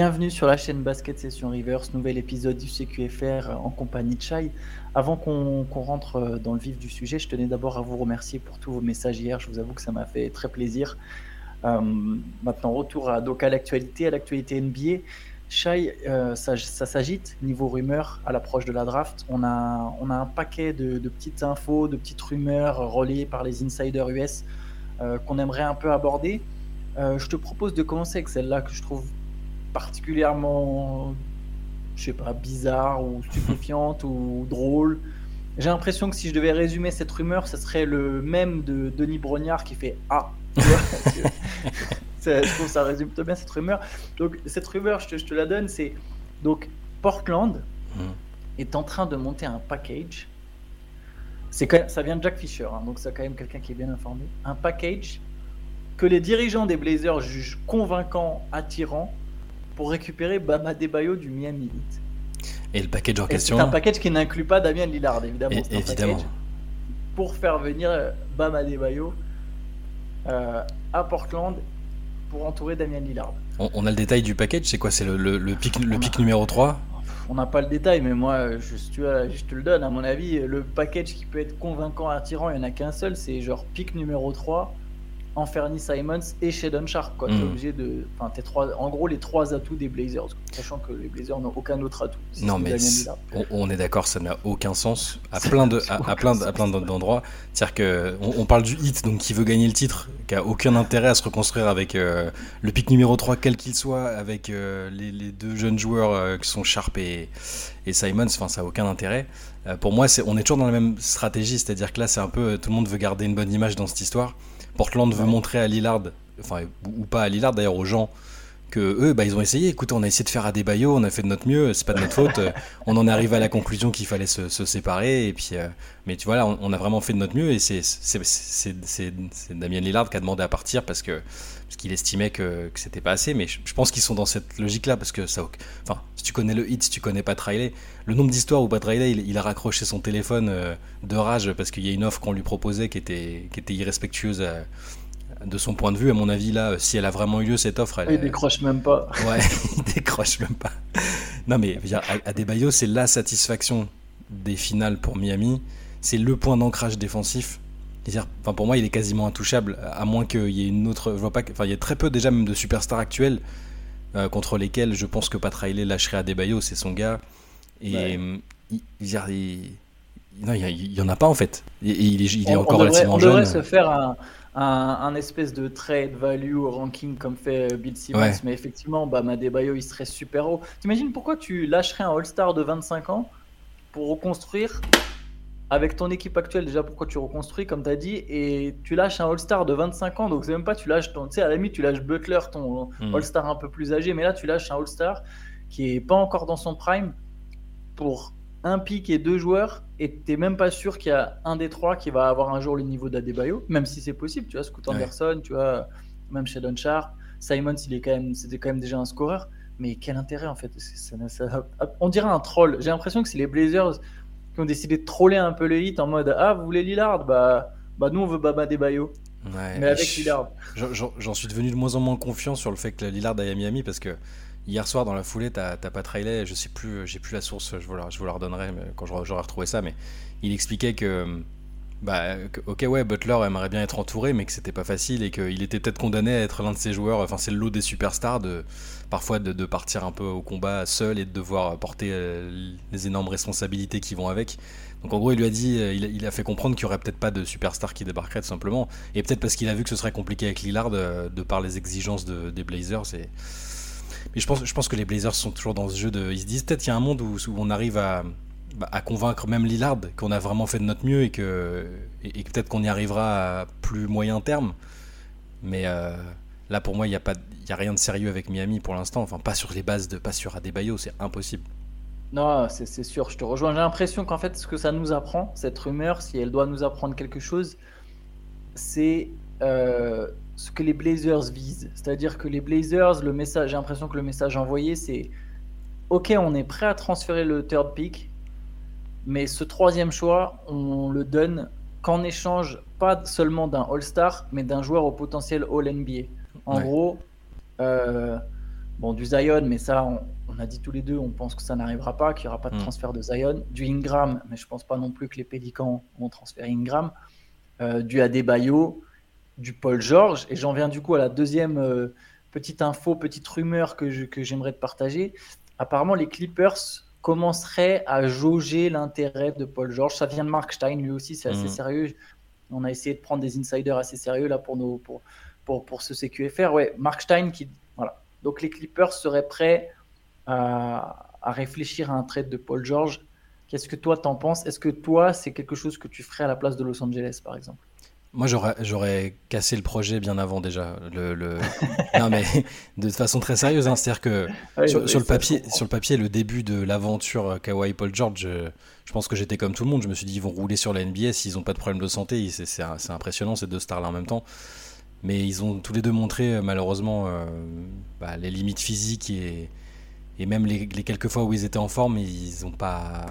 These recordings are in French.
Bienvenue sur la chaîne Basket Session Reverse, nouvel épisode du CQFR en compagnie de Chai. Avant qu'on rentre dans le vif du sujet, je tenais d'abord à vous remercier pour tous vos messages hier. Je vous avoue que ça m'a fait très plaisir. Euh, maintenant, retour à, à l'actualité, à l'actualité NBA. Chai, euh, ça, s'agite niveau rumeurs à l'approche de la draft. On a, on a un paquet de, petites infos, de petites rumeurs relayées par les insiders US euh, qu'on aimerait un peu aborder. je te propose de commencer avec celle-là que je trouve particulièrement, je sais pas, bizarre ou stupéfiante ou drôle. J'ai l'impression que si je devais résumer cette rumeur, ce serait le même de Denis Brognard qui fait Ah. je trouve que ça résume très bien cette rumeur. Donc cette rumeur, je te, je te la donne, c'est donc Portland hmm. est en train de monter un package. C'est quand ça vient de Jack Fisher, hein, donc c'est quand même quelqu'un qui est bien informé. Un package que les dirigeants des Blazers jugent convaincant, attirant, pour récupérer Bama Debayo du Miami Heat. Et le package en question C'est un package qui n'inclut pas Damien Lillard, évidemment. évidemment. Pour faire venir euh, Bama Debayo euh, à Portland pour entourer Damien Lillard. On, a le détail du package, c'est quoi? C'est le, le, pic, le pic numéro 3 On n'a pas le détail, mais moi, je, je te le donne. À mon avis, le package qui peut être convaincant, attirant, il n'y en a qu'un seul, c'est genre pic numéro 3 Fernie Simons et Shadon Sharp. Quoi. Mm. obligé de. Enfin, trois... En gros, les trois atouts des Blazers, sachant que les Blazers n'ont aucun autre atout. non, mais on, est d'accord, ça n'a aucun sens à plein de à, plein à plein d'endroits. C'est-à-dire que on, parle du hit, donc qui veut gagner le titre, qui a aucun intérêt à se reconstruire avec euh, le pic numéro 3 quel qu'il soit, avec euh, les, deux jeunes joueurs euh, qui sont Sharp et, et Simons. Enfin, ça a aucun intérêt. pour moi, c'est on est toujours dans la même stratégie, c'est-à-dire que là, c'est un peu tout le monde veut garder une bonne image dans cette histoire. Portland veut montrer à Lillard, enfin, ou pas à Lillard d'ailleurs, aux gens, que eux, bah, ils ont essayé. Écoutez, on a essayé de faire à des baillots, on a fait de notre mieux, c'est pas de notre faute. on en est arrivé à la conclusion qu'il fallait se, séparer. Et puis, euh, mais tu vois, là, on, a vraiment fait de notre mieux. Et c'est Damien Lillard qui a demandé à partir parce que parce qu'il estimait que, que c'était pas assez. Mais je, pense qu'ils sont dans cette logique-là parce que ça, enfin, si tu connais le hit, si tu connais pas Riley, le nombre d'histoires où Pat Riley il, a raccroché son téléphone euh, de rage parce qu'il y a une offre qu'on lui proposait qui était qui était irrespectueuse. Euh, de son point de vue, à mon avis, là, si elle a vraiment eu lieu, cette offre. Elle, il décroche même pas. Ouais, il décroche même pas. Non, mais à, Adebayo, c'est la satisfaction des finales pour Miami. C'est le point d'ancrage défensif. Enfin, pour moi, il est quasiment intouchable, à moins qu'il y ait une autre. Je vois pas. Enfin, il y a très peu déjà même de superstars actuels euh, contre lesquels je pense que Pat Riley lâcherait Adebayo, c'est son gars. Et il, il, non, il y en a pas en fait. Et, il, est, encore relativement jeune. On devrait se faire un un, espèce de trade value au ranking comme fait euh, Bill Simmons, mais effectivement, bah, Madebayo il serait super haut. T'imagines pourquoi tu lâcherais un All-Star de 25 ans pour reconstruire avec ton équipe actuelle déjà pourquoi tu reconstruis comme tu as dit et tu lâches un All-Star de 25 ans donc c'est même pas tu lâches ton tu sais à la limite tu lâches Butler ton hmm. All-Star un peu plus âgé mais là tu lâches un All-Star qui est pas encore dans son prime pour un pic et deux joueurs, et tu n'es même pas sûr qu'il y a un des trois qui va avoir un jour le niveau d'Adebayo, même si c'est possible. Tu vois, Scoot Anderson, tu vois, même Sheldon Sharp, Simon, il est quand même, c'était quand même déjà un scoreur. Mais quel intérêt en fait On dirait un troll. J'ai l'impression que c'est les Blazers qui ont décidé de troller un peu le hit en mode Ah, vous voulez Lillard? Bah, bah nous on veut Baba Debayo. mais avec Lillard. J'en suis devenu de moins en moins confiant sur le fait que Lillard aille à Miami parce que Hier soir, dans la foulée, t'as pas trailer, je sais plus, j'ai plus la source, je vous la, je vous la redonnerai quand j'aurai retrouvé ça, mais il expliquait que, bah, ok, ouais, Butler aimerait bien être entouré, mais que c'était pas facile et qu'il était peut-être condamné à être l'un de ces joueurs, enfin, c'est le lot des superstars, de, parfois de, partir un peu au combat seul et de devoir porter euh, les énormes responsabilités qui vont avec. Donc en gros, il lui a dit, euh, il, a fait comprendre qu'il y aurait peut-être pas de superstar qui débarquerait tout simplement, et peut-être parce qu'il a vu que ce serait compliqué avec Lillard euh, de, par les exigences des Blazers. Et, mais je pense, je pense que les Blazers sont toujours dans ce jeu de. Ils se disent peut-être qu'il y a un monde où, on arrive à, bah, à convaincre même Lillard qu'on a vraiment fait de notre mieux et que, peut-être qu'on y arrivera à plus moyen terme. Mais euh, là, pour moi, il n'y a, a rien de sérieux avec Miami pour l'instant. Enfin, pas sur les bases de. Pas sur Adebayo, c'est impossible. Non, c'est sûr, je te rejoins. J'ai l'impression qu'en fait, ce que ça nous apprend, cette rumeur, si elle doit nous apprendre quelque chose, c'est euh, ce que les Blazers visent. C'est-à-dire que les Blazers, le message, j'ai l'impression que le message envoyé, c'est OK, on est prêt à transférer le third pick, mais ce troisième choix, on le donne qu'en échange pas seulement d'un All-Star, mais d'un joueur au potentiel All-NBA. En gros, euh, Bon, du Zion, mais ça, on, a dit tous les deux, on pense que ça n'arrivera pas, qu'il n'y aura pas de mm. transfert de Zion. Du Ingram, mais je pense pas non plus que les Pélicans vont transférer Ingram. Euh, du Adebayo, du Paul George. Et j'en viens du coup à la deuxième euh, petite info, petite rumeur que, j'aimerais te partager. Apparemment, les Clippers commenceraient à jauger l'intérêt de Paul George. Ça vient de Mark Stein, lui aussi, c'est assez mm. sérieux. On a essayé de prendre des insiders assez sérieux là pour, nos, pour, pour, pour ce CQFR. Ouais, Mark Stein qui. Voilà. Donc les Clippers seraient prêts à, à réfléchir à un trade de Paul George Qu'est-ce que toi t'en penses? Est-ce que toi, c'est quelque chose que tu ferais à la place de Los Angeles, par exemple? Moi, j'aurais cassé le projet bien avant déjà. Le, non, mais de façon très sérieuse, hein. c'est-à-dire que sur, le papier, sur le papier, le début de l'aventure Kawhi Paul George, je, pense que j'étais comme tout le monde. Je me suis dit, ils vont rouler sur la NBA s'ils n'ont pas de problème de santé. C'est impressionnant ces deux stars-là en même temps. Mais ils ont tous les deux montré, malheureusement, euh, bah, les limites physiques et, et même les, les, quelques fois où ils étaient en forme, ils n'ont pas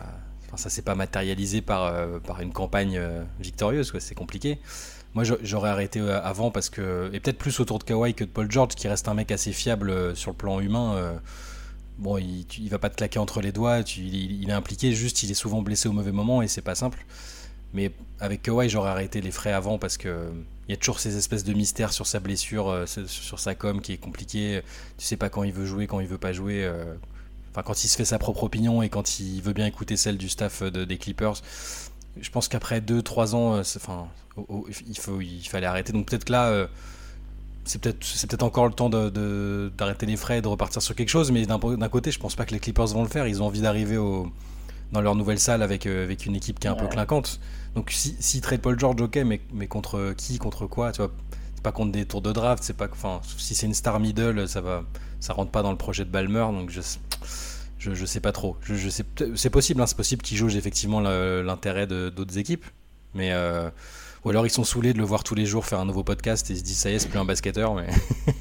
Enfin, ça s'est pas matérialisé par, euh, par une campagne euh, victorieuse, c'est compliqué. Moi, j'aurais arrêté euh, avant parce que. Et peut-être plus autour de Kawhi que de Paul George, qui reste un mec assez fiable sur le plan humain. bon, il, il, va pas te claquer entre les doigts, il, est impliqué, juste il est souvent blessé au mauvais moment et c'est pas simple. Mais avec Kawhi, j'aurais arrêté les frais avant parce que il y a toujours ces espèces de mystères sur sa blessure, sur sa com qui est compliqué. Tu sais pas quand il veut jouer, quand il veut pas jouer enfin quand il se fait sa propre opinion et quand il veut bien écouter celle du staff de, des Clippers, je pense qu'après 2-3 ans, euh, enfin, il, faut, il fallait arrêter. Donc peut-être que là, euh, c'est peut-être peut-être encore le temps d'arrêter les frais et de repartir sur quelque chose. Mais d'un, côté, je pense pas que les Clippers vont le faire. Ils ont envie d'arriver dans leur nouvelle salle avec, euh, avec une équipe qui est un peu clinquante. Donc si, si trade Paul George, ok, mais, mais contre qui, contre quoi, tu vois? Pas contre des tours de draft, c'est pas, enfin, si c'est une star middle, ça va, ça rentre pas dans le projet de Balmer, donc je, je, je sais pas trop. Je, je sais, c'est possible, hein, c'est possible qu'ils jaugent effectivement l'intérêt d'autres équipes, mais euh, ou alors ils sont saoulés de le voir tous les jours faire un nouveau podcast et ils se disent ça y est, c'est plus un basketteur, mais.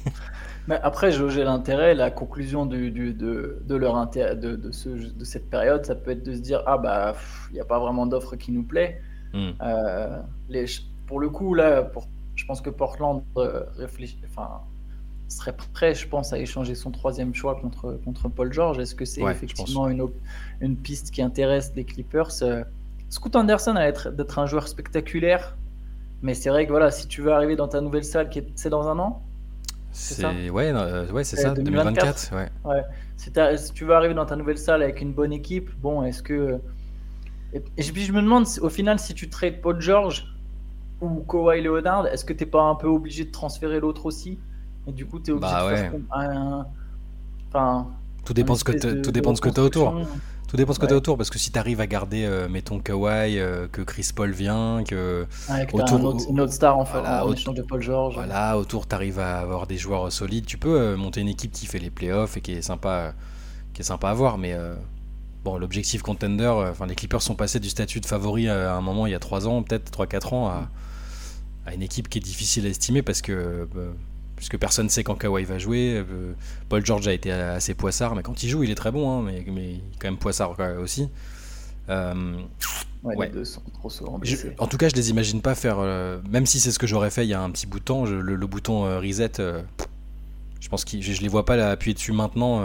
mais après, jauger l'intérêt, la conclusion du, du, de, de, leur intérêt, de, de, ce, de cette période, ça peut être de se dire ah bah il n'y a pas vraiment d'offre qui nous plaît. Hmm. Euh, les, pour le coup là, pour, je pense que Portland euh, réfléchit, enfin serait prêt, je pense, à échanger son troisième choix contre, contre Paul George. Est-ce que c'est effectivement une, une piste qui intéresse les Clippers euh, Scoot Anderson a l'air d'être un joueur spectaculaire, mais c'est vrai que voilà, si tu veux arriver dans ta nouvelle salle, c'est dans un an? C'est ouais, euh, ouais c'est ça, 2024. ouais. ouais. Si, tu veux arriver dans ta nouvelle salle avec une bonne équipe, bon, est-ce que. Et, puis je me demande, au final, si tu trades Paul George ou Kawhi Leonard, est-ce que tu n'es pas un peu obligé de transférer l'autre aussi? Et du coup, tu es obligé bah de faire un... enfin, tout dépend, ce que tout dépend de ce que tu as autour. Tout dépend de ce que tu as autour, parce que si tu arrives à garder, euh, mettons, Kawhi, euh, que Chris Paul vient, que. autour, une, autre, star en, fait, autour, de Paul George. Voilà, autour, tu arrives à avoir des joueurs solides. Tu peux euh, monter une équipe qui fait les playoffs et qui est sympa, qui est sympa à voir, mais. Bon, l'objectif contender, enfin les Clippers sont passés du statut de favori à un moment il y a 3 ans, peut-être 3-4 ans, à, à, une équipe qui est difficile à estimer parce que puisque personne ne sait quand Kawhi va jouer. Euh, Paul George a été assez poissard, mais quand il joue, il est très bon, hein, mais, mais quand même poissard aussi. Euh, ouais, en tout cas, je les imagine pas faire, euh, même si c'est ce que j'aurais fait il y a un petit bout de temps, le, bouton reset, je pense que je, je, les vois pas appuyer dessus maintenant,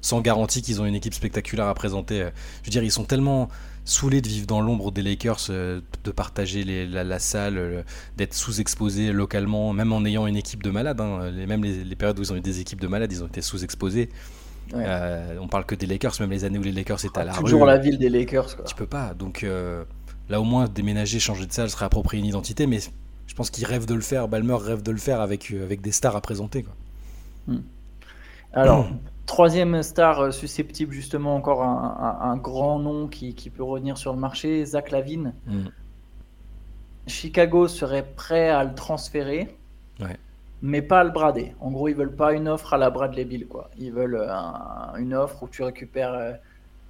sans garantie qu'ils ont une équipe spectaculaire à présenter. Je veux dire, ils sont tellement saoulé de vivre dans l'ombre des Lakers, euh, de partager la, salle, euh, d'être sous-exposé localement, même en ayant une équipe de malades. Hein. Les, même les, périodes où ils ont eu des équipes de malades, ils ont été sous-exposés. Euh, on parle que des Lakers, même les années où les Lakers étaient à la toujours Toujours la ville des Lakers. Quoi. Tu peux pas. Donc là, au moins, déménager, changer de salle, serait approprier une identité. Mais je pense qu'ils rêvent de le faire. Balmer rêve de le faire avec, avec des stars à présenter. Quoi. Hmm. Alors, Troisième star euh, susceptible, justement, encore un, grand nom qui, peut revenir sur le marché, Zach Lavine. Mm. Chicago serait prêt à le transférer, mais pas à le brader. En gros, ils veulent pas une offre à la Bradley Bill. Quoi. Ils veulent euh, une offre où tu récupères euh,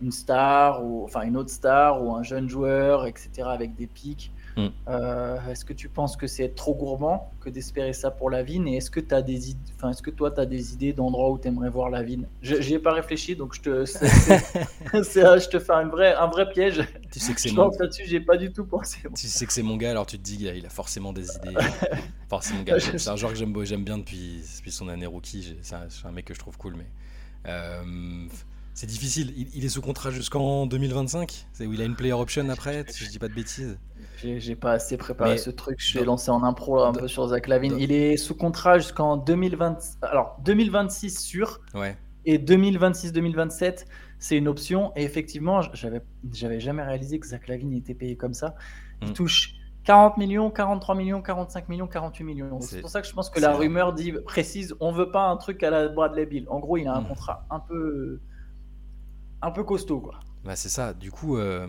une star, ou enfin une autre star, ou un jeune joueur, etc., avec des pics. Mm. Euh, est-ce que tu penses que c'est trop gourmand que d'espérer ça pour la vigne Et est-ce que, as des enfin, est-ce que toi, tu as des idées d'endroits où tu aimerais voir la vigne? J'y ai pas réfléchi, donc je te, je te fais un vrai, un vrai piège. Tu sais que c'est mon... là-dessus, j'ai pas du tout pensé. Tu sais que c'est mon gars, alors tu te dis qu'il a forcément des idées. forcément, c'est un joueur que j'aime bien depuis, depuis son année rookie. C'est un, un, mec que je trouve cool, mais c'est difficile. Il, est sous contrat jusqu'en 2025 C'est où il a une player option après, si je dis pas de bêtises. J'ai pas assez préparé ce truc. Je suis lancé en impro un peu sur Zach Lavine. Il est sous contrat jusqu'en 2020. Alors 2026 sûr. Ouais. Et 2026-2027, c'est une option. Et effectivement, j'avais j'avais jamais réalisé que Zach Lavine était payé comme ça. Il hmm. touche 40 millions, 43 millions, 45 millions, 48 millions. C'est pour ça que je pense que la rumeur dit précise on veut pas un truc à la Bradley Bill. En gros, il a un hmm. contrat un peu un peu costaud, quoi. Bah, c'est ça. Du coup, euh,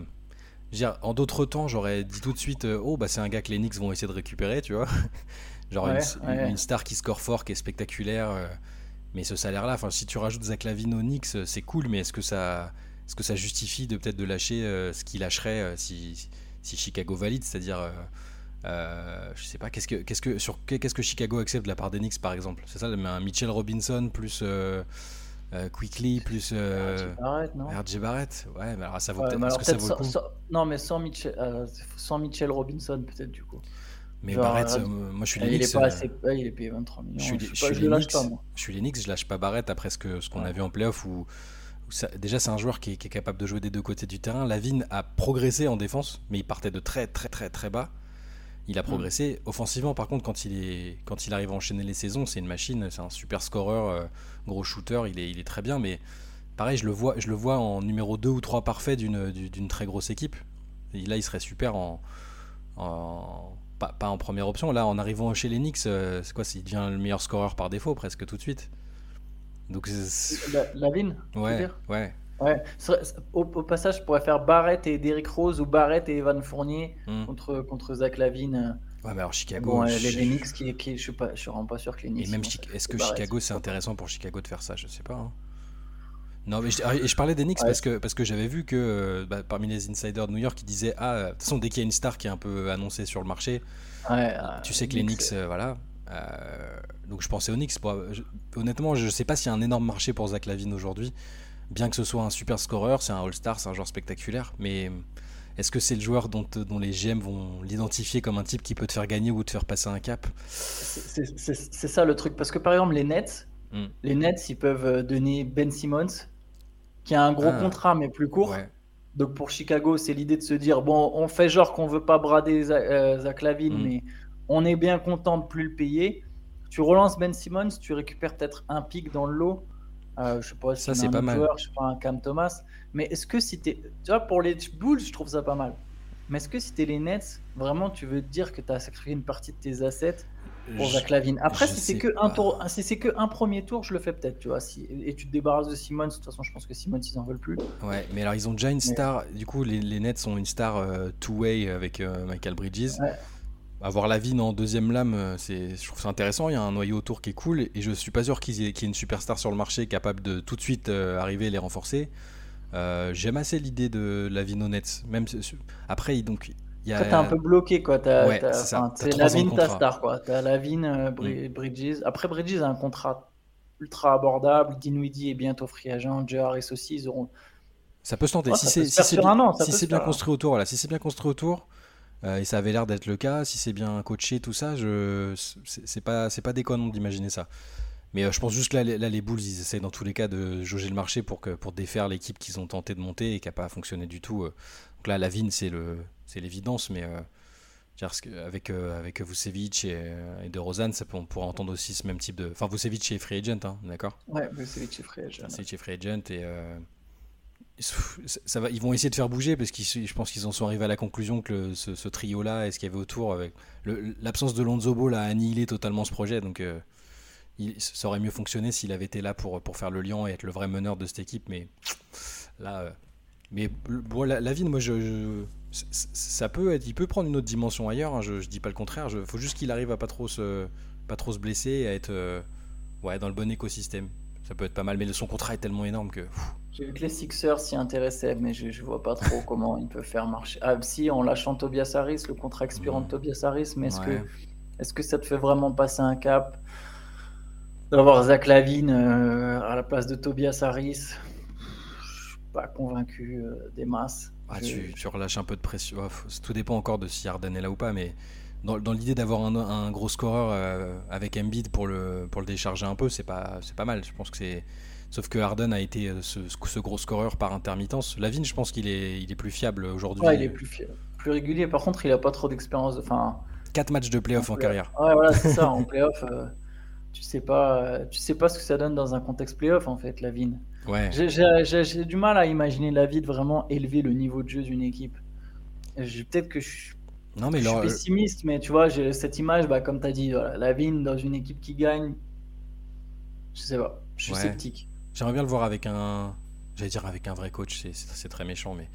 en d'autres temps, j'aurais dit tout de suite euh, Oh, bah, c'est un gars que les Knicks vont essayer de récupérer, tu vois. Genre une, star qui score fort, qui est spectaculaire. Euh, mais ce salaire-là, si tu rajoutes Zach Lavine aux Knicks, c'est cool, mais est-ce que ça. Est-ce que ça justifie de peut-être de lâcher ce qu'il lâcherait si, si, Chicago valide, c'est-à-dire je sais pas qu'est-ce que qu'est-ce que sur qu'est-ce que Chicago accepte de la part des Knicks par exemple, c'est ça, un Mitchell Robinson plus euh, Quickly plus euh, Barrett, non RJ Barrett, ouais, mais alors ça vaut peut-être que ça vaut le coup Non, mais sans Mitchell, euh, sans Mitchell Robinson peut-être du coup. Mais Barrett, moi je suis Knicks. Il est, pas assez, il est payé 23 millions. Je suis, je, suis les Knicks, je suis Knicks, je lâche pas Barrett après ce qu'on ce qu'on a vu en playoff où, déjà c'est un joueur qui est, qui est, capable de jouer des deux côtés du terrain. Lavine a progressé en défense, mais il partait de très très très très bas il a mm. progressé. Offensivement, par contre, quand il, est, quand il arrive à enchaîner les saisons, c'est une machine, c'est un super scoreur, euh, gros shooter, il est, il est très bien, mais pareil, je le vois, je le vois en numéro 2 ou 3 parfait d'une très grosse équipe. Et là, il serait super en. pas, en première option. Là, en arrivant chez les Knicks, euh, c'est quoi Il devient le meilleur scoreur par défaut, presque tout de suite. Donc, la, la Ouais, ouais. Ouais. Au, passage, je pourrais faire Barrett et Derrick Rose ou Barrett et Evan Fournier hmm. contre, contre Zach Lavine. Ouais, mais alors Chicago. les, Knicks, qui, qui, je je suis vraiment pas sûr que les Knicks. Et même, est-ce que Chicago, c'est intéressant pour Chicago de faire ça? Je sais pas. Hein. Non, mais je, ah, et je parlais des Knicks parce que, parce que j'avais vu que euh, bah, parmi les insiders de New York, ils disaient Ah, de toute façon, dès qu'il y a une star qui est un peu annoncée sur le marché, ouais, tu sais que les Knicks, euh, voilà. Euh, donc je pensais aux Knicks. honnêtement, je sais pas s'il y a un énorme marché pour Zach Lavine aujourd'hui bien que ce soit un super scoreur, c'est un All-Star, c'est un joueur spectaculaire, mais est-ce que c'est le joueur dont, dont les GM vont l'identifier comme un type qui peut te faire gagner ou te faire passer un cap C'est ça le truc, parce que par exemple les Nets, hmm. les Nets ils peuvent euh, donner Ben Simmons, qui a un gros ah. contrat mais plus court. Donc pour Chicago, c'est l'idée de se dire bon, on fait genre qu'on veut pas brader euh, Zach Lavine, hmm. mais on est bien content de plus le payer. Tu relances Ben Simmons, tu récupères peut-être un pic dans le lot. Euh, je sais pas si ça c'est pas mal. Joueur, je sais pas un Cam Thomas. Mais est-ce que si t'es, tu vois, pour les Bulls, je trouve ça pas mal. Mais est-ce que si t'es les Nets, vraiment, tu veux dire que tu as sacrifié une partie de tes assets pour Zach Lavine? Après, si c'est que un tour, si c'est que un premier tour, je le fais peut-être, tu vois. Si, et tu te débarrasses de Simmons, de toute façon, je pense que Simmons ils en veulent plus. Ouais, mais alors ils ont déjà une star. Du coup, les, les, Nets ont une star euh, two-way avec euh, Michael Bridges. Ouais avoir la vie en deuxième lame, euh, c'est, je trouve ça intéressant. Il y a un noyau autour qui est cool et je suis pas sûr qu'il y, ait, une superstar sur le marché capable de tout de suite euh, arriver et les renforcer. Euh, j'aime assez l'idée de la Nets. Même après, donc il y a. T'es un peu bloqué quoi. T'as, c'est Lavine ta star quoi. T'as Lavine, mm. Bridges. Après Bridges a un contrat ultra abordable. Dinwiddie est bientôt free agent. Joe Harris aussi, ils auront. Ça peut se tenter. si c'est, si bien, si bien construit autour, voilà. Si c'est bien construit autour. Euh, et ça avait l'air d'être le cas. Si c'est bien coaché, tout ça, je... c'est pas, pas déconnant d'imaginer ça. Mais euh, je pense juste que là, les Bulls, ils essaient dans tous les cas de jauger le marché pour, que, pour défaire l'équipe qu'ils ont tenté de monter et qui n'a pas fonctionné du tout. Euh. Donc là, la Vigne, c'est l'évidence, mais avec, avec Vucevic et, et, de Rosanne, ça on pourrait entendre aussi ce même type de. Enfin, Vucevic est free agent, hein, d'accord? Ouais, Vucevic est free agent. Vucevic est free agent et ils vont essayer de faire bouger parce que je pense qu'ils en sont arrivés à la conclusion que ce, trio-là et ce qu'il y avait autour, l'absence de Lonzo Ball a annihilé totalement ce projet. Donc, euh, il, ça aurait mieux fonctionné s'il avait été là pour, faire le lien et être le vrai meneur de cette équipe. Mais là, euh, mais la, vie, moi, ça peut il peut prendre une autre dimension ailleurs. Hein, je, je dis pas le contraire. Il faut juste qu'il arrive à pas trop se, pas trop se blesser et à être, euh, dans le bon écosystème. Ça peut être pas mal, mais son contrat est tellement énorme que. J'ai vu que les Sixers s'y intéressaient, mais je, vois pas trop comment il peut faire marcher. Ah, si, en lâchant Tobias Harris, le contrat expirant de Tobias Harris, mais est-ce que, est que ça te fait vraiment passer un cap D'avoir Zach Lavine euh, à la place de Tobias Harris? Je suis pas convaincu euh, des masses. Ah, tu, relâches un peu de pression. tout dépend encore de si Harden est là ou pas, mais dans, l'idée d'avoir un, gros scoreur euh, avec Embiid pour le, pour le décharger un peu, c'est pas, pas mal. Je pense que c'est Sauf que Harden a été ce, ce gros scoreur par intermittence. Lavine, je pense qu'il est, il est plus fiable aujourd'hui. Ouais, il est plus, plus régulier. Par contre, il a pas trop d'expérience. Enfin, 4 matchs de playoff en, carrière. Ouais, voilà, c'est ça. En playoff, tu sais pas, tu sais pas ce que ça donne dans un contexte playoff en fait, Lavine. Ouais. J'ai du mal à imaginer Lavine vraiment élever le niveau de jeu d'une équipe. Peut-être que je suis non, mais je suis pessimiste, mais tu vois, j'ai cette image, bah, comme tu as dit, voilà, Lavigne dans une équipe qui gagne, je sais pas, je suis sceptique. J'aimerais bien le voir avec un, j'allais dire avec un vrai coach, c'est très méchant, mais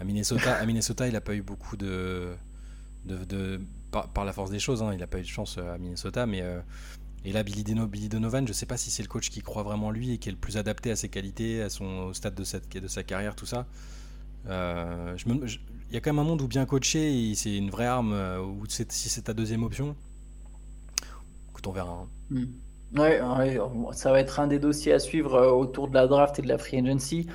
à Minnesota, à Minnesota, il a pas eu beaucoup de, de, de par, la force des choses, hein, il n'a pas eu de chance euh, à Minnesota, mais euh, et là, Billy, Billy, Donovan, je sais pas si c'est le coach qui croit vraiment lui et qui est le plus adapté à ses qualités, à son au stade de, cette, de sa carrière, tout ça. Euh, je me, il y a quand même un monde où bien coaché, c'est une vraie arme, euh, ou si c'est ta deuxième option. Écoute, on verra. Hein. Ouais, ça va être un des dossiers à suivre euh, autour de la draft et de la free agency.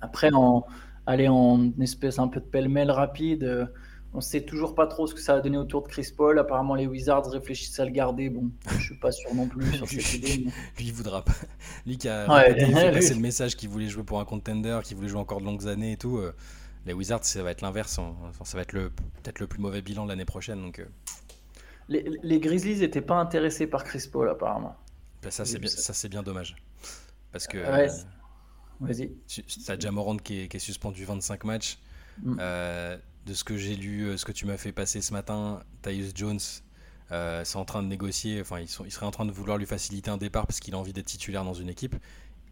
Après, en, aller en espèce un peu de pêle-mêle rapide. Euh, on sait toujours pas trop ce que ça va donner autour de Chris Paul. Apparemment, les Wizards réfléchissent à le garder. Bon, je suis pas sûr non plus sur cette idée. Lui, il voudra pas. Lui qui a ouais, fait le message qu'il voulait jouer pour un contender, qu'il voulait jouer encore de longues années et tout les Wizards, ça va être l'inverse. ça va être peut-être le plus mauvais bilan de l'année prochaine. Donc, euh. les, Grizzlies n'étaient pas intéressés par Chris Paul, apparemment. Ben, ça, c'est bien, ça, c'est bien dommage. Parce que. Ouais, euh, Vas-y. Tu as Jamorand qui est, qui est suspendu 25 matchs. Mm. Euh, de ce que j'ai lu, ce que tu m'as fait passer ce matin, Tyus Jones, c'est en train de négocier. Enfin, ils, sont, ils seraient en train de vouloir lui faciliter un départ parce qu'il a envie d'être titulaire dans une équipe.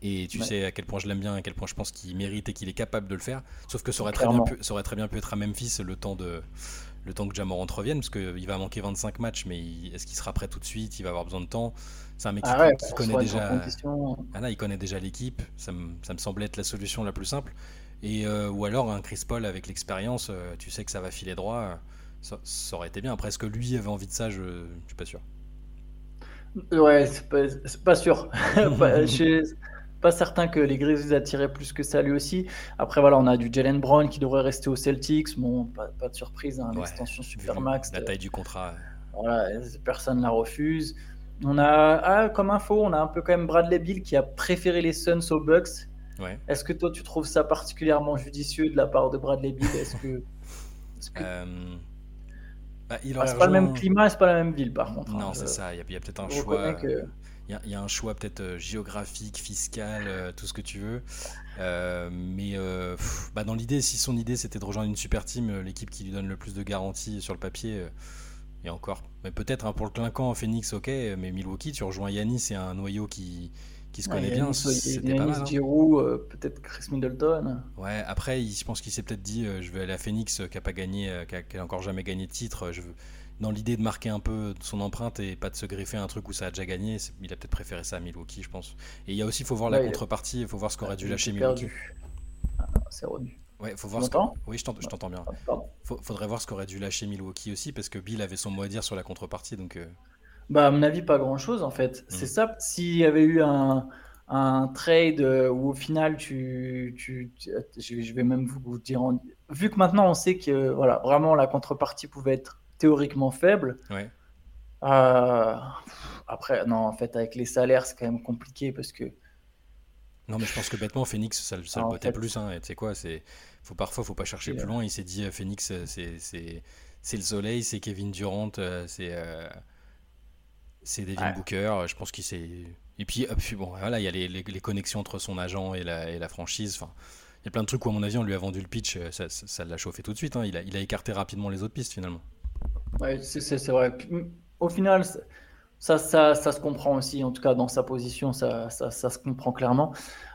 Et tu sais à quel point je l'aime bien, à quel point je pense qu'il mérite et qu'il est capable de le faire. Sauf que ça aurait, très bien pu, ça aurait très bien pu être à Memphis le temps, de, le temps que Jamorant revienne, parce qu'il va manquer 25 matchs, mais est-ce qu'il sera prêt tout de suite? Il va avoir besoin de temps. C'est un mec qui, ah connaît déjà. Ah il connaît déjà l'équipe. Ça me, ça me, semblait être la solution la plus simple. Et, euh, ou alors un Chris Paul avec l'expérience, euh, tu sais que ça va filer droit. Ça, aurait été bien. Après, est-ce que lui avait envie de ça? Je, ne suis pas sûr. Ouais, c'est pas, pas, sûr. je, pas certain que les Grizzlies attiraient plus que ça lui aussi. Après, voilà, on a du Jalen Brown qui devrait rester aux Celtics. Bon, pas, de surprise, hein, l'extension super max. La taille du contrat. Voilà, personne ne la refuse. On a, ah, comme info, on a un peu quand même Bradley Bill qui a préféré les Suns aux Bucks. Ouais. Est-ce que toi, tu trouves ça particulièrement judicieux de la part de Bradley Bill? Est-ce que. Euh, bah, ah, c'est pas le même climat, c'est pas la même ville, par contre. Non, hein, c'est ça. Il y a, peut-être un choix il y, a un choix peut-être euh, géographique, fiscal, euh, tout ce que tu veux. Euh, mais bah dans l'idée, si son idée c'était de rejoindre une super team, l'équipe qui lui donne le plus de garanties sur le papier, et encore. Mais peut-être hein, pour le clinquant, Phoenix, ok, mais Milwaukee, tu rejoins Yanis, c'est un noyau qui, qui se connaît bien. C'était pas mal. Hein. peut-être Chris Middleton. Ouais, après, je pense qu'il s'est peut-être dit je vais aller à Phoenix, qui n'a pas gagné, qui a, encore jamais gagné de titre. Je veux dans l'idée de marquer un peu son empreinte et pas de se greffer un truc où ça a déjà gagné, il a peut-être préféré ça à Milwaukee, je pense. Et il y a aussi, il faut voir la contrepartie, il faut voir ce qu'aurait dû lâcher Milwaukee. Ah, c'est revenu. Ouais, faut voir. Oui, je t'entends bien. Faudrait voir ce qu'aurait dû lâcher Milwaukee aussi, parce que Bill avait son mot à dire sur la contrepartie, donc. Euh. Bah, à mon avis, pas grand-chose en fait. C'est hmm. ça. S'il y avait eu un, un trade où au final, tu, tu, je vais même vous dire, vu que maintenant on sait que voilà, vraiment la contrepartie pouvait être théoriquement faible. Euh, après, non, en fait, avec les salaires, c'est quand même compliqué parce que. Non, mais je pense que bêtement, Phoenix, ça, ça le bottait plus. Hein, tu sais quoi, faut, parfois, faut pas chercher plus loin. Il s'est dit, euh, Phoenix, euh, c'est, le soleil, c'est Kevin Durant, c'est, c'est Devin Booker. Je pense qu'il s'est. Et puis, bon, voilà, il y a les, les, connexions entre son agent et la, et la franchise. Enfin, il y a plein de trucs où, à mon avis, on lui a vendu le pitch, ça, l'a chauffé tout de suite. Hein. Il, a, il a écarté rapidement les autres pistes, finalement. Ouais, c'est vrai. Au final, ça, ça, ça, se comprend aussi, en tout cas dans sa position, ça, ça, ça, se comprend clairement.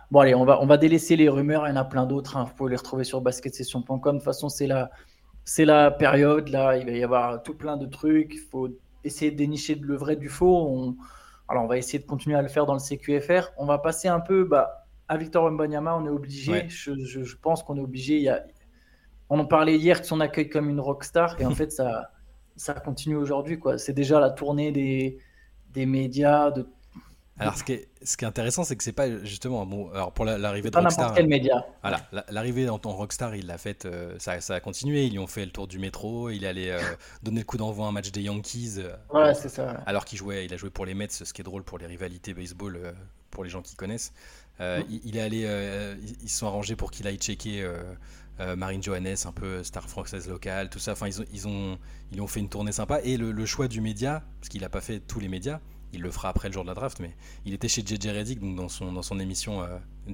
Bon, allez, on va, on va délaisser les rumeurs, il y en a plein d'autres, hein. vous pouvez les retrouver sur basketsession.com. De toute façon, c'est la, c'est la période, là, il va y avoir tout plein de trucs, il faut essayer de dénicher le vrai du faux. On, alors, on va essayer de continuer à le faire dans le CQFR. On va passer un peu bah, à Victor Mbanyama, on est obligé, je, je, je, pense qu'on est obligé. Il y a, on en parlait hier de son accueil comme une rockstar, et en fait, ça ça continue aujourd'hui. quoi. C'est déjà la tournée des, des médias. De... Alors, ce qui est, ce qui est intéressant, c'est que c'est pas justement. Bon, alors pour l'arrivée de Rockstar. quel média. Voilà, l'arrivée en Rockstar, il l'a fait. Euh, ça, ça, a continué. Ils lui ont fait le tour du métro. Il allait euh, donner le coup d'envoi à un match des Yankees. Euh, c'est ça. Alors qu'il jouait, il a joué pour les Mets, ce qui est drôle pour les rivalités baseball, pour les gens qui connaissent. Euh, il, est allé, euh, ils se sont arrangés pour qu'il aille checker euh, Marine Johannes, un peu star française locale, tout ça. Enfin, ils ont, ils ont, ils ont fait une tournée sympa. Et le, choix du média, parce qu'il n'a pas fait tous les médias, il le fera après le jour de la draft, mais il était chez JJ Reddick, donc dans son, dans son émission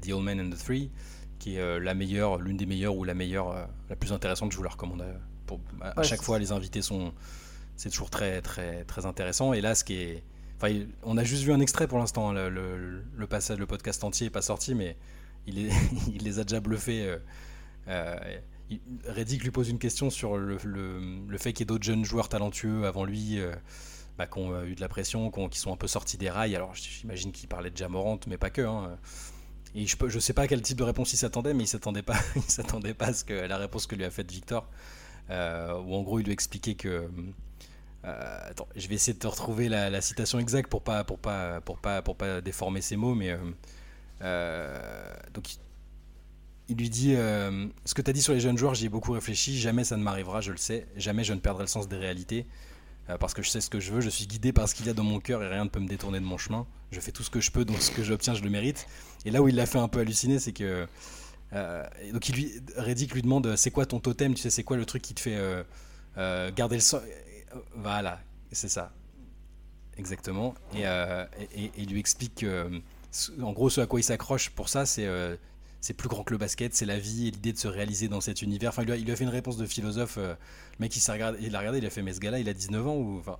The Old Man and the Three, qui est la meilleure, l'une des meilleures ou la meilleure, la plus intéressante. Je vous la recommande. Pour, à, chaque fois, les invités sont, c'est toujours très, très, très intéressant. Et là, ce qui est on a juste vu un extrait pour l'instant. Hein, le, le, passage, le podcast entier n'est pas sorti, mais il, les a déjà bluffés. Euh, euh, Reddick lui pose une question sur le, fait qu'il y ait d'autres jeunes joueurs talentueux avant lui euh, bah, qui ont eu de la pression, qui, sont un peu sortis des rails. Alors j'imagine qu'il parlait de Jamorant, mais pas que. Hein. Et je ne sais pas à quel type de réponse il s'attendait, mais il s'attendait pas, il s'attendait pas à, que, la réponse que lui a faite Victor. où en gros il lui expliquait que euh, attends, je vais essayer de te retrouver la, citation exacte pour pas, pour pas, pour pas, pour pas déformer ses mots, mais euh, euh, donc il lui dit ce que tu as dit sur les jeunes joueurs, j'y ai beaucoup réfléchi. Jamais ça ne m'arrivera, je le sais. Jamais je ne perdrai le sens des réalités parce que je sais ce que je veux. Je suis guidé par ce qu'il y a dans mon cœur et rien ne peut me détourner de mon chemin. Je fais tout ce que je peux, donc ce que j'obtiens, je le mérite. Et là où il l'a fait un peu halluciner, c'est que donc il lui, Reddick lui demande c'est quoi ton totem, tu sais, c'est quoi le truc qui te fait garder le sang voilà, c'est ça. Exactement. Et, euh, lui explique que, en gros, ce à quoi il s'accroche pour ça, c'est euh, c'est plus grand que le basket, c'est la vie et l'idée de se réaliser dans cet univers. Enfin, il lui a, fait une réponse de philosophe. Euh, le mec, il, regardé, regardé, il a fait, mais ce gars-là, il a 19 ans ou.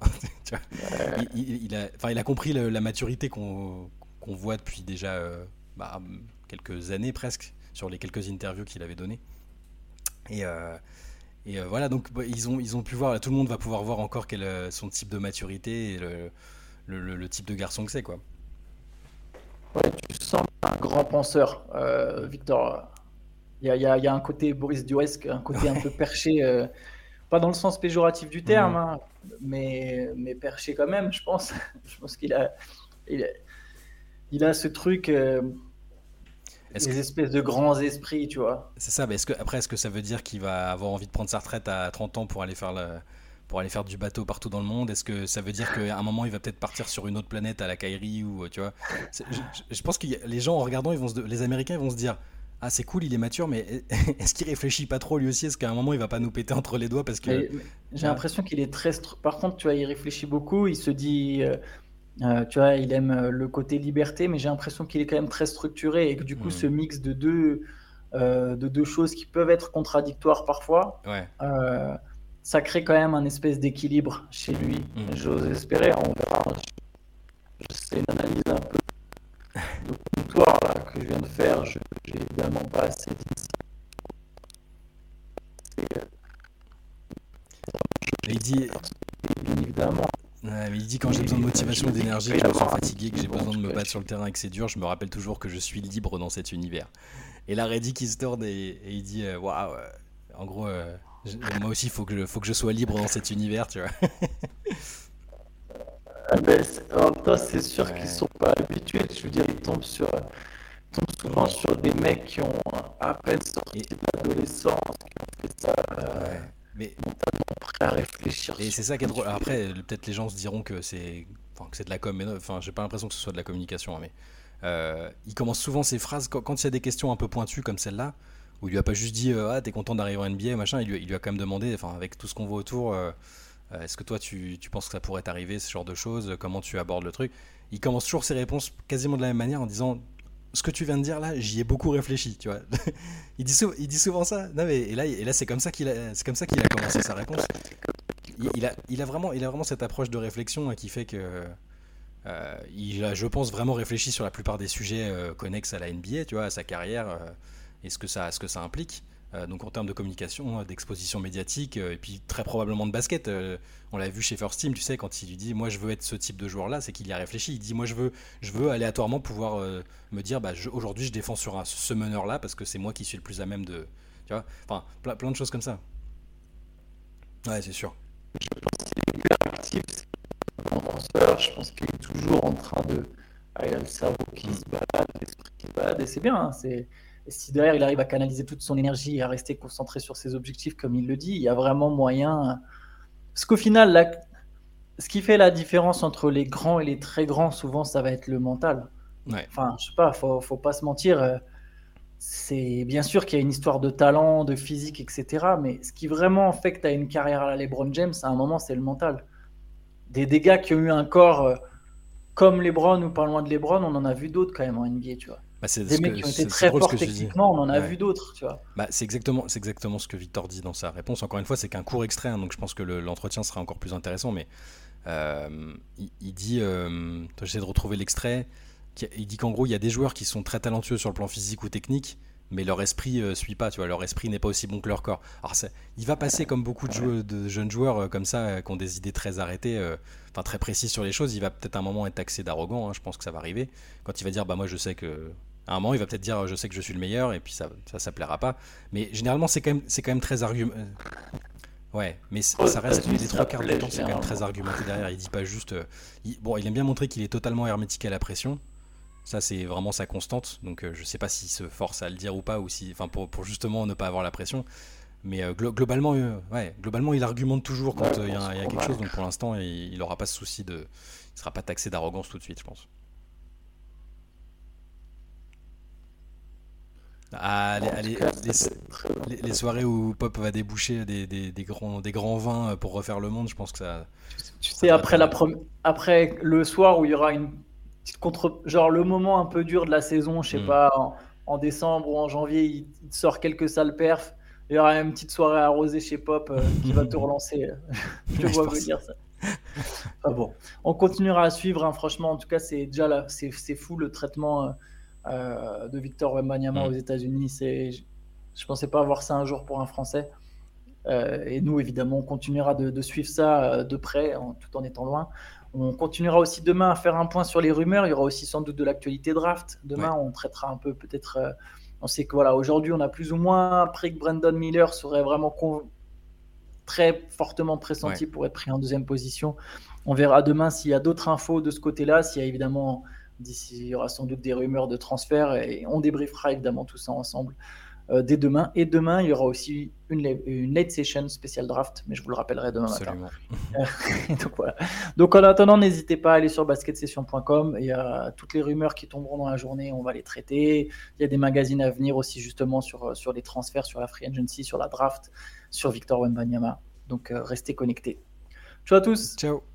Il, a, il a compris la maturité qu'on voit depuis déjà bah, quelques années presque, sur les quelques interviews qu'il avait données. Et, et euh, voilà, donc bah, ils, ont, ils ont pu voir, tout le monde va pouvoir voir encore quel euh, son type de maturité et le, le, type de garçon que c'est, quoi. Ouais, tu sens un grand penseur, euh, Victor. Il y, a, y, a, un côté Boris Duresque, un côté un peu perché, pas dans le sens péjoratif du terme, hein, mais, mais perché quand même, je pense. je pense qu'il a, il a, il a ce truc est des espèces de grands esprits, tu vois. C'est ça, mais est-ce que, après, est-ce que ça veut dire qu'il va avoir envie de prendre sa retraite à 30 ans pour aller faire, le, pour aller faire du bateau partout dans le monde? Est-ce que ça veut dire qu'à un moment, il va peut-être partir sur une autre planète à la Kairi ou, tu vois? Je, pense que les gens, en regardant, ils vont les Américains vont se dire ah c'est cool, il est mature, mais est-ce qu'il réfléchit pas trop lui aussi? Est-ce qu'à un moment il va pas nous péter entre les doigts parce que j'ai l'impression qu'il est très. Par contre, tu vois, il réfléchit beaucoup. Il se dit, euh, tu vois, il aime euh, le côté liberté, mais j'ai l'impression qu'il est quand même très structuré et que du coup, hmm. ce mix de deux, euh, de deux choses qui peuvent être contradictoires parfois, ça crée quand même un espèce d'équilibre chez lui. Hmm. J'ose espérer, on verra. Je, sais une analyse un peu de comptoir là, que je viens de faire. Je n'ai évidemment pas assez Il dit. Bien évidemment, il dit quand j'ai besoin de motivation et d'énergie, que je me sens fatigué, que j'ai besoin de me battre sur le terrain et que c'est dur, je me rappelle toujours que je suis libre dans cet univers. Et là, Reddy qui se tourne et, il dit euh, Waouh, euh, en gros, euh, moi aussi, il faut, que je, faut que je sois libre dans cet univers, tu vois. ah ben, en même temps, c'est sûr qu'ils sont pas habitués. Je veux dire, ils tombent, sur, tombent souvent sur des mecs qui ont à peine sorti de l'adolescence, qui ont fait ça. Mais prêt à réfléchir. Et c'est ça qui est drôle. Après, peut-être les gens se diront que c'est, enfin, que c'est de la com, mais enfin, j'ai pas l'impression que ce soit de la communication. Hein, mais euh, il commence souvent ses phrases quand, il y a des questions un peu pointues comme celle-là, où il lui a pas juste dit euh, ah t'es content d'arriver en NBA machin, il lui, il lui, a quand même demandé, enfin avec tout ce qu'on voit autour, euh, est-ce que toi tu, tu, penses que ça pourrait t'arriver ce genre de choses, comment tu abordes le truc? Il commence toujours ses réponses quasiment de la même manière en disant ce que tu viens de dire là, j'y ai beaucoup réfléchi, tu vois. il, dit souvent ça. Non, mais, et là, et là c'est comme ça qu'il a, c'est comme ça qu'il a commencé sa réponse. Il, a, il, a vraiment, il a vraiment cette approche de réflexion hein, qui fait que euh, il a, je pense, vraiment réfléchi sur la plupart des sujets euh, connexes à la NBA, tu vois, à sa carrière euh, et ce que ça, ce que ça implique. Euh, donc en termes de communication, hein, d'exposition médiatique, euh, et puis très probablement de basket. Euh, on l'a vu chez First Team, tu sais, quand il lui dit moi je veux être ce type de joueur-là, c'est qu'il y a réfléchi. Il dit moi je veux, je veux aléatoirement pouvoir me dire bah, aujourd'hui je défends sur ce meneur-là parce que c'est moi qui suis le plus à même de. Tu vois Enfin, plein, plein de choses comme ça. Ouais, c'est sûr. Je pense qu'il est hyper actif, Je pense qu'il est toujours en train de. Ah, il a le cerveau qui se balade, l'esprit qui se balade, et c'est bien. Hein, c'est et si derrière il arrive à canaliser toute son énergie et à rester concentré sur ses objectifs, comme il le dit, il y a vraiment moyen. Parce qu'au final, ce qui fait la différence entre les grands et les très grands, souvent, ça va être le mental. Enfin, je sais pas, faut, faut pas se mentir. Euh, c'est bien sûr qu'il y a une histoire de talent, de physique, etc. Mais ce qui vraiment fait que tu as une carrière à la LeBron James, à un moment, c'est le mental. Des, des gars qui ont eu un corps euh, comme LeBron ou pas loin de LeBron, on en a vu d'autres quand même en NBA, tu vois. Bah, des mecs qui ont été très forts techniquement, on en a vu d'autres, tu vois. Bah, c'est exactement, c'est exactement ce que Victor dit dans sa réponse. Encore une fois, c'est qu'un court extrait, hein, donc je pense que l'entretien sera encore plus intéressant. Mais euh, il, dit, euh, j'essaie de retrouver l'extrait. Il dit qu'en gros, il y a des joueurs qui sont très talentueux sur le plan physique ou technique, mais leur esprit euh, suit pas, tu vois, leur esprit n'est pas aussi bon que leur corps. Alors il va passer comme beaucoup de, de jeunes joueurs euh, comme ça, euh, qui ont des idées très arrêtées, enfin très précises sur les choses. Il va peut-être à un moment être taxé d'arrogant, hein, je pense que ça va arriver. Quand il va dire, bah moi je sais que. À un moment, il va peut-être dire, je sais que je suis le meilleur, et puis ça, ça, ça plaira pas. Mais généralement, c'est quand même, très argument. Ouais, mais ça reste les trois quarts du temps, c'est quand même très argumenté derrière. Il dit pas juste. bon, il aime bien montrer qu'il est totalement hermétique à la pression. Ça, c'est vraiment sa constante. Donc, euh, je sais pas s'il se force à le dire ou pas, ou si, enfin, pour, justement ne pas avoir la pression. Mais euh, globalement, euh, ouais, globalement, il argumente toujours quand il y, a, quelque chose. Donc, pour l'instant, il n'aura pas ce souci de. Il sera pas taxé d'arrogance tout de suite, je pense. Ah, les, soirées où Pop va déboucher des, des, des, grands, des grands vins pour refaire le monde, je pense que ça. Tu sais, après, la après le soir où il y aura une contre, genre le moment un peu dur de la saison, je sais mm. pas, en, décembre ou en janvier, il, sort quelques sales perfs. Il y aura une petite soirée arrosée chez Pop euh, qui va te relancer. je vois venir ça. Ah bon, on continuera à suivre. Hein. Franchement, en tout cas, c'est déjà là, c'est fou le traitement euh, euh, de Victor Wembanyama mm. aux États-Unis. C'est, je pensais pas avoir ça un jour pour un Français. et nous, évidemment, on continuera de, suivre ça de près, tout en étant loin. On continuera aussi demain à faire un point sur les rumeurs. Il y aura aussi sans doute de l'actualité draft. Demain, on traitera un peu peut-être. Euh, on sait que voilà, aujourd'hui, on a plus ou moins appris que Brandon Miller serait vraiment très fortement pressenti pour être pris en deuxième position. On verra demain s'il y a d'autres infos de ce côté-là. S'il y a évidemment, d'ici, il y aura sans doute des rumeurs de transfert et on débriefera évidemment tout ça ensemble. Euh, dès demain. Et demain, il y aura aussi une, une, late session spéciale draft, mais je vous le rappellerai demain matin. donc voilà. Donc en attendant, n'hésitez pas à aller sur basketsession.com. Il y a toutes les rumeurs qui tomberont dans la journée, on va les traiter. Il y a des magazines à venir aussi justement sur, sur les transferts, sur la free agency, sur la draft, sur Victor Wembanyama. Donc euh, restez connectés. Ciao à tous. Ciao.